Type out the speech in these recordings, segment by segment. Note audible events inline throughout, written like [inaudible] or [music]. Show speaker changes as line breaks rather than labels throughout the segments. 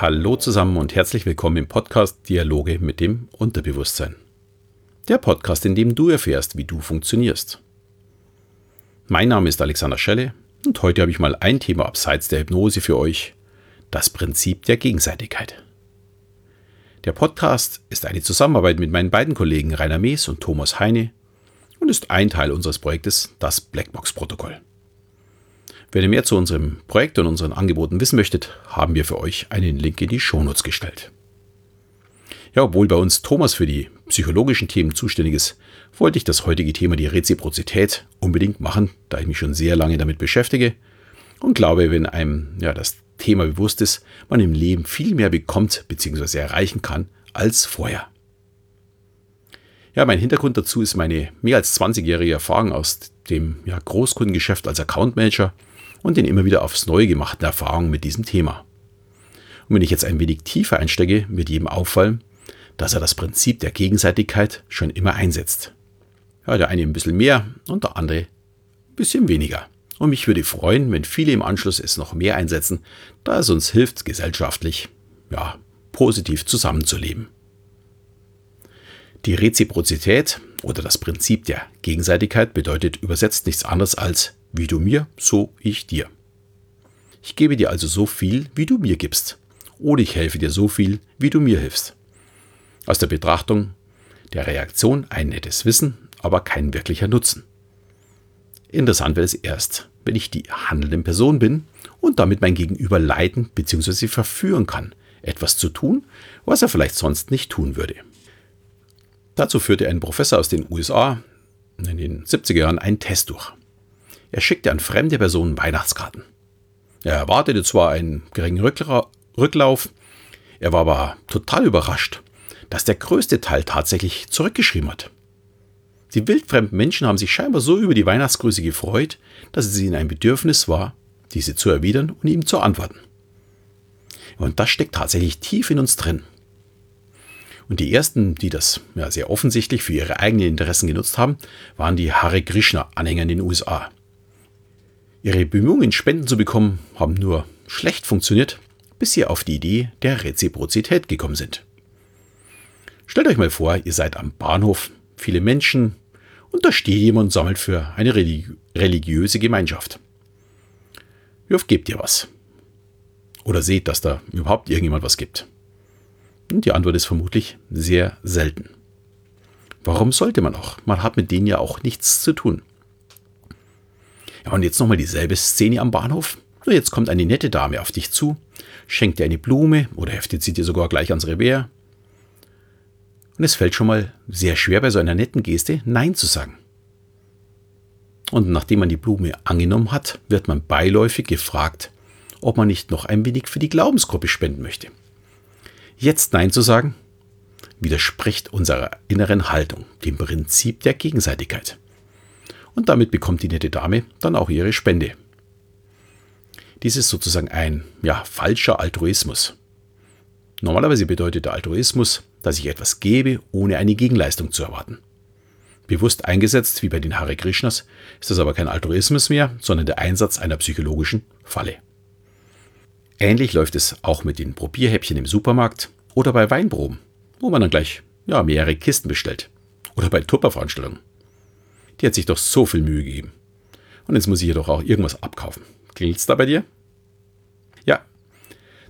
Hallo zusammen und herzlich willkommen im Podcast Dialoge mit dem Unterbewusstsein. Der Podcast, in dem du erfährst, wie du funktionierst. Mein Name ist Alexander Schelle und heute habe ich mal ein Thema abseits der Hypnose für euch, das Prinzip der Gegenseitigkeit. Der Podcast ist eine Zusammenarbeit mit meinen beiden Kollegen Rainer Mees und Thomas Heine und ist ein Teil unseres Projektes Das Blackbox-Protokoll. Wenn ihr mehr zu unserem Projekt und unseren Angeboten wissen möchtet, haben wir für euch einen Link in die Shownotes gestellt. Ja, obwohl bei uns Thomas für die psychologischen Themen zuständig ist, wollte ich das heutige Thema die Reziprozität unbedingt machen, da ich mich schon sehr lange damit beschäftige und glaube, wenn einem ja, das Thema bewusst ist, man im Leben viel mehr bekommt bzw. erreichen kann als vorher. Ja, mein Hintergrund dazu ist meine mehr als 20-jährige Erfahrung aus dem ja, Großkundengeschäft als Account Manager und den immer wieder aufs Neue gemachten Erfahrungen mit diesem Thema. Und wenn ich jetzt ein wenig tiefer einstecke, wird jedem auffallen, dass er das Prinzip der Gegenseitigkeit schon immer einsetzt. Ja, der eine ein bisschen mehr und der andere ein bisschen weniger. Und mich würde freuen, wenn viele im Anschluss es noch mehr einsetzen, da es uns hilft, gesellschaftlich, ja, positiv zusammenzuleben. Die Reziprozität oder das Prinzip der Gegenseitigkeit bedeutet übersetzt nichts anderes als wie du mir, so ich dir. Ich gebe dir also so viel, wie du mir gibst. Oder ich helfe dir so viel, wie du mir hilfst. Aus der Betrachtung der Reaktion ein nettes Wissen, aber kein wirklicher Nutzen. Interessant wird es erst, wenn ich die handelnde Person bin und damit mein Gegenüber leiten bzw. verführen kann, etwas zu tun, was er vielleicht sonst nicht tun würde. Dazu führte ein Professor aus den USA in den 70er Jahren einen Test durch. Er schickte an fremde Personen Weihnachtskarten. Er erwartete zwar einen geringen Rücklauf, er war aber total überrascht, dass der größte Teil tatsächlich zurückgeschrieben hat. Die wildfremden Menschen haben sich scheinbar so über die Weihnachtsgrüße gefreut, dass es ihnen ein Bedürfnis war, diese zu erwidern und ihm zu antworten. Und das steckt tatsächlich tief in uns drin. Und die ersten, die das ja, sehr offensichtlich für ihre eigenen Interessen genutzt haben, waren die Hare Krishna-Anhänger in den USA. Ihre Bemühungen, Spenden zu bekommen, haben nur schlecht funktioniert, bis sie auf die Idee der Reziprozität gekommen sind. Stellt euch mal vor, ihr seid am Bahnhof, viele Menschen, und da steht jemand und sammelt für eine religi religiöse Gemeinschaft. Wie oft gebt ihr was? Oder seht, dass da überhaupt irgendjemand was gibt? Und die Antwort ist vermutlich sehr selten. Warum sollte man auch? Man hat mit denen ja auch nichts zu tun. Ja, und jetzt nochmal dieselbe Szene am Bahnhof. Nur jetzt kommt eine nette Dame auf dich zu, schenkt dir eine Blume oder heftet sie dir sogar gleich ans Revers. Und es fällt schon mal sehr schwer bei so einer netten Geste Nein zu sagen. Und nachdem man die Blume angenommen hat, wird man beiläufig gefragt, ob man nicht noch ein wenig für die Glaubensgruppe spenden möchte. Jetzt Nein zu sagen, widerspricht unserer inneren Haltung, dem Prinzip der Gegenseitigkeit und damit bekommt die nette Dame dann auch ihre Spende. Dies ist sozusagen ein ja, falscher Altruismus. Normalerweise bedeutet der Altruismus, dass ich etwas gebe, ohne eine Gegenleistung zu erwarten. Bewusst eingesetzt, wie bei den Hare Krishnas, ist das aber kein Altruismus mehr, sondern der Einsatz einer psychologischen Falle. Ähnlich läuft es auch mit den Probierhäppchen im Supermarkt oder bei Weinproben, wo man dann gleich ja, mehrere Kisten bestellt. Oder bei Tupperveranstaltungen. Die hat sich doch so viel Mühe gegeben. Und jetzt muss ich ihr doch auch irgendwas abkaufen. Klingelt's da bei dir? Ja.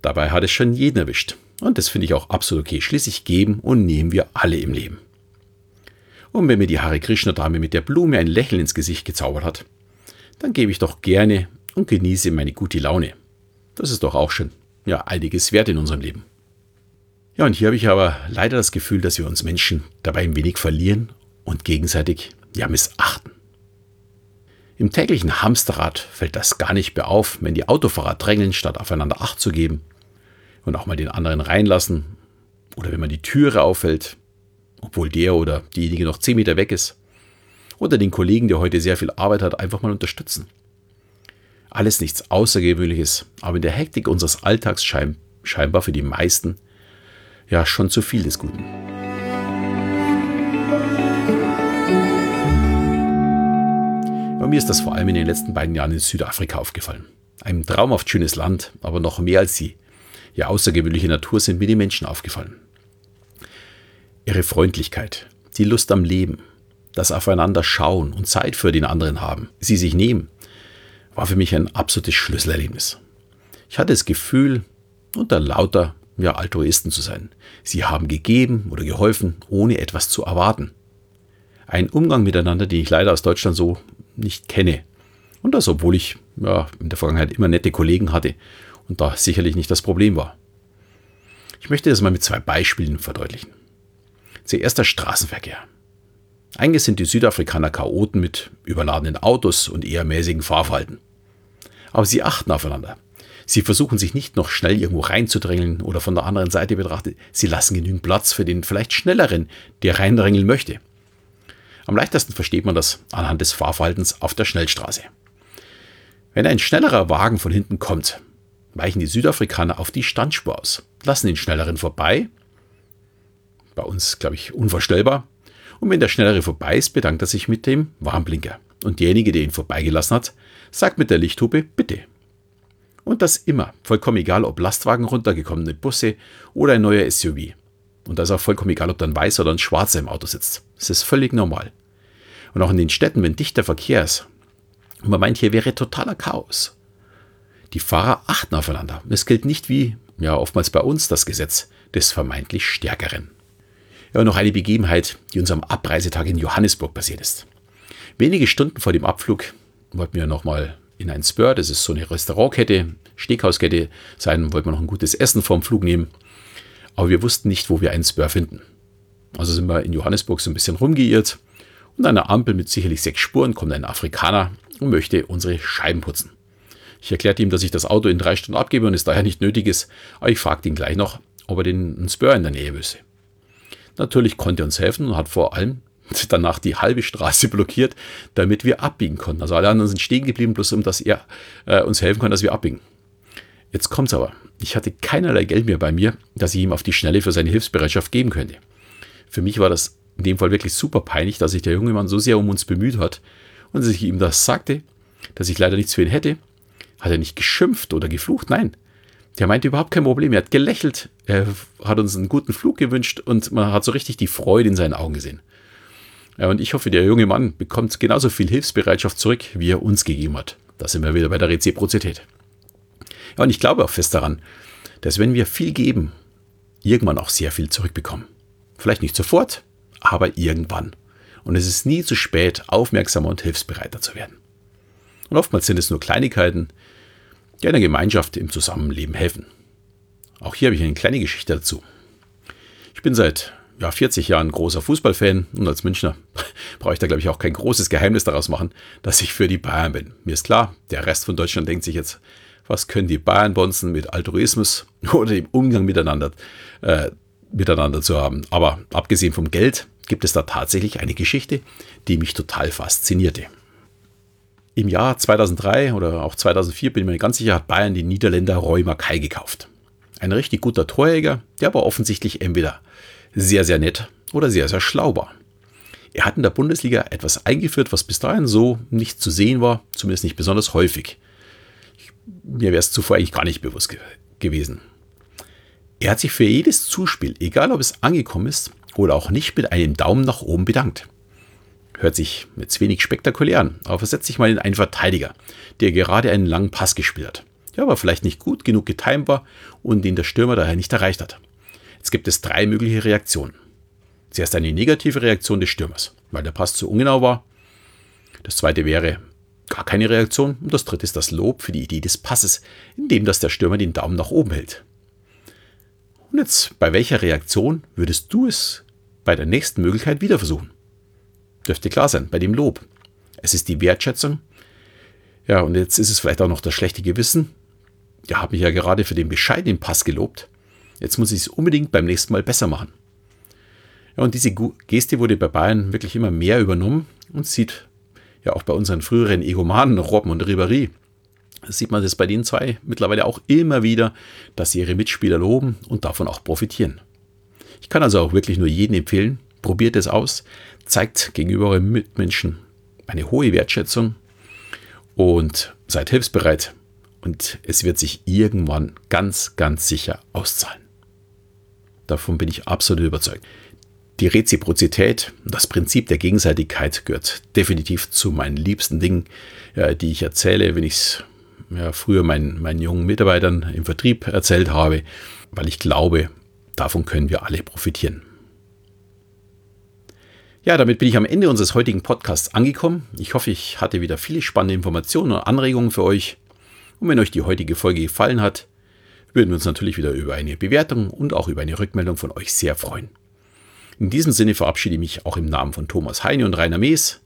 Dabei hat es schon jeden erwischt. Und das finde ich auch absolut okay. Schließlich geben und nehmen wir alle im Leben. Und wenn mir die Hare Krishna Dame mit der Blume ein Lächeln ins Gesicht gezaubert hat, dann gebe ich doch gerne und genieße meine gute Laune. Das ist doch auch schon ja einiges wert in unserem Leben. Ja, und hier habe ich aber leider das Gefühl, dass wir uns Menschen dabei ein wenig verlieren und gegenseitig ja missachten. Im täglichen Hamsterrad fällt das gar nicht mehr auf, wenn die Autofahrer drängeln, statt aufeinander Acht zu geben und auch mal den anderen reinlassen oder wenn man die Türe auffällt, obwohl der oder diejenige noch 10 Meter weg ist oder den Kollegen, der heute sehr viel Arbeit hat, einfach mal unterstützen. Alles nichts Außergewöhnliches, aber in der Hektik unseres Alltags schein scheinbar für die meisten ja schon zu viel des Guten. Mir ist das vor allem in den letzten beiden Jahren in Südafrika aufgefallen. Ein traumhaft schönes Land, aber noch mehr als die ja außergewöhnliche Natur sind mir die Menschen aufgefallen. Ihre Freundlichkeit, die Lust am Leben, das Aufeinander schauen und Zeit für den anderen haben, sie sich nehmen, war für mich ein absolutes Schlüsselerlebnis. Ich hatte das Gefühl, unter lauter ja, Altruisten zu sein. Sie haben gegeben oder geholfen, ohne etwas zu erwarten. Ein Umgang miteinander, den ich leider aus Deutschland so nicht kenne. Und das, obwohl ich ja, in der Vergangenheit immer nette Kollegen hatte und da sicherlich nicht das Problem war. Ich möchte das mal mit zwei Beispielen verdeutlichen. Zuerst der Straßenverkehr. Eigentlich sind die Südafrikaner Chaoten mit überladenen Autos und eher mäßigen Fahrverhalten. Aber sie achten aufeinander. Sie versuchen sich nicht noch schnell irgendwo reinzudrängeln oder von der anderen Seite betrachtet, sie lassen genügend Platz für den vielleicht schnelleren, der reindrängeln möchte. Am leichtesten versteht man das anhand des Fahrverhaltens auf der Schnellstraße. Wenn ein schnellerer Wagen von hinten kommt, weichen die Südafrikaner auf die Standspur aus, lassen den Schnelleren vorbei. Bei uns, glaube ich, unvorstellbar. Und wenn der Schnellere vorbei ist, bedankt er sich mit dem Warnblinker. Und derjenige, der ihn vorbeigelassen hat, sagt mit der Lichthupe Bitte. Und das immer, vollkommen egal, ob Lastwagen runtergekommene Busse oder ein neuer SUV. Und das ist auch vollkommen egal, ob dann weiß oder ein schwarzer im Auto sitzt. Das ist völlig normal. Und auch in den Städten, wenn dichter Verkehr ist, und man meint, hier wäre totaler Chaos. Die Fahrer achten aufeinander. Es gilt nicht wie, ja, oftmals bei uns das Gesetz des vermeintlich Stärkeren. Ja, noch eine Begebenheit, die uns am Abreisetag in Johannesburg passiert ist. Wenige Stunden vor dem Abflug wollten wir nochmal in ein Spur, das ist so eine Restaurantkette, Steakhauskette sein, wollten wir noch ein gutes Essen vorm Flug nehmen. Aber wir wussten nicht, wo wir einen Spur finden. Also sind wir in Johannesburg so ein bisschen rumgeirrt und an einer Ampel mit sicherlich sechs Spuren kommt ein Afrikaner und möchte unsere Scheiben putzen. Ich erklärte ihm, dass ich das Auto in drei Stunden abgebe und es daher nicht nötig ist, aber ich fragte ihn gleich noch, ob er den Spur in der Nähe wüsste. Natürlich konnte er uns helfen und hat vor allem [laughs] danach die halbe Straße blockiert, damit wir abbiegen konnten. Also alle anderen sind stehen geblieben, bloß um dass er äh, uns helfen kann, dass wir abbiegen. Jetzt kommt's aber. Ich hatte keinerlei Geld mehr bei mir, dass ich ihm auf die Schnelle für seine Hilfsbereitschaft geben könnte. Für mich war das in dem Fall wirklich super peinlich, dass sich der junge Mann so sehr um uns bemüht hat und als ich ihm das sagte, dass ich leider nichts für ihn hätte, hat er nicht geschimpft oder geflucht, nein. Der meinte überhaupt kein Problem. Er hat gelächelt, er hat uns einen guten Flug gewünscht und man hat so richtig die Freude in seinen Augen gesehen. Ja, und ich hoffe, der junge Mann bekommt genauso viel Hilfsbereitschaft zurück, wie er uns gegeben hat. Da sind wir wieder bei der Reziprozität. Ja, und ich glaube auch fest daran, dass wenn wir viel geben, irgendwann auch sehr viel zurückbekommen. Vielleicht nicht sofort, aber irgendwann. Und es ist nie zu spät, aufmerksamer und hilfsbereiter zu werden. Und oftmals sind es nur Kleinigkeiten, die einer Gemeinschaft im Zusammenleben helfen. Auch hier habe ich eine kleine Geschichte dazu. Ich bin seit ja, 40 Jahren großer Fußballfan und als Münchner [laughs] brauche ich da, glaube ich, auch kein großes Geheimnis daraus machen, dass ich für die Bayern bin. Mir ist klar, der Rest von Deutschland denkt sich jetzt, was können die Bayern bonzen mit Altruismus [laughs] oder dem Umgang miteinander, äh, miteinander zu haben. Aber abgesehen vom Geld gibt es da tatsächlich eine Geschichte, die mich total faszinierte. Im Jahr 2003 oder auch 2004 bin ich mir ganz sicher, hat Bayern den Niederländer Roy Mackay gekauft. Ein richtig guter Torjäger, der aber offensichtlich entweder sehr, sehr nett oder sehr, sehr schlau war. Er hat in der Bundesliga etwas eingeführt, was bis dahin so nicht zu sehen war, zumindest nicht besonders häufig. Mir wäre es zuvor eigentlich gar nicht bewusst ge gewesen. Er hat sich für jedes Zuspiel, egal ob es angekommen ist oder auch nicht, mit einem Daumen nach oben bedankt. Hört sich jetzt wenig spektakulär an, aber versetzt sich mal in einen Verteidiger, der gerade einen langen Pass gespielt hat, der aber vielleicht nicht gut genug getimt war und den der Stürmer daher nicht erreicht hat. Jetzt gibt es drei mögliche Reaktionen. Zuerst eine negative Reaktion des Stürmers, weil der Pass zu ungenau war. Das zweite wäre gar keine Reaktion. Und das dritte ist das Lob für die Idee des Passes, indem das der Stürmer den Daumen nach oben hält. Und jetzt, bei welcher Reaktion würdest du es bei der nächsten Möglichkeit wieder versuchen? Dürfte klar sein, bei dem Lob. Es ist die Wertschätzung. Ja, und jetzt ist es vielleicht auch noch das schlechte Gewissen. Ja, habe mich ja gerade für den bescheidenen Pass gelobt. Jetzt muss ich es unbedingt beim nächsten Mal besser machen. Ja, und diese Geste wurde bei Bayern wirklich immer mehr übernommen und sieht ja auch bei unseren früheren Egomanen Robben und Ribéry. Sieht man das bei den zwei mittlerweile auch immer wieder, dass sie ihre Mitspieler loben und davon auch profitieren. Ich kann also auch wirklich nur jedem empfehlen, probiert es aus, zeigt gegenüber euren Mitmenschen eine hohe Wertschätzung und seid hilfsbereit und es wird sich irgendwann ganz, ganz sicher auszahlen. Davon bin ich absolut überzeugt. Die Reziprozität, das Prinzip der Gegenseitigkeit gehört definitiv zu meinen liebsten Dingen, die ich erzähle, wenn ich es ja, früher meinen, meinen jungen Mitarbeitern im Vertrieb erzählt habe, weil ich glaube, davon können wir alle profitieren. Ja, damit bin ich am Ende unseres heutigen Podcasts angekommen. Ich hoffe, ich hatte wieder viele spannende Informationen und Anregungen für euch. Und wenn euch die heutige Folge gefallen hat, würden wir uns natürlich wieder über eine Bewertung und auch über eine Rückmeldung von euch sehr freuen. In diesem Sinne verabschiede ich mich auch im Namen von Thomas Heine und Rainer Mees.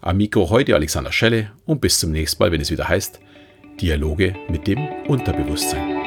Am Mikro heute Alexander Schelle und bis zum nächsten Mal, wenn es wieder heißt Dialoge mit dem Unterbewusstsein.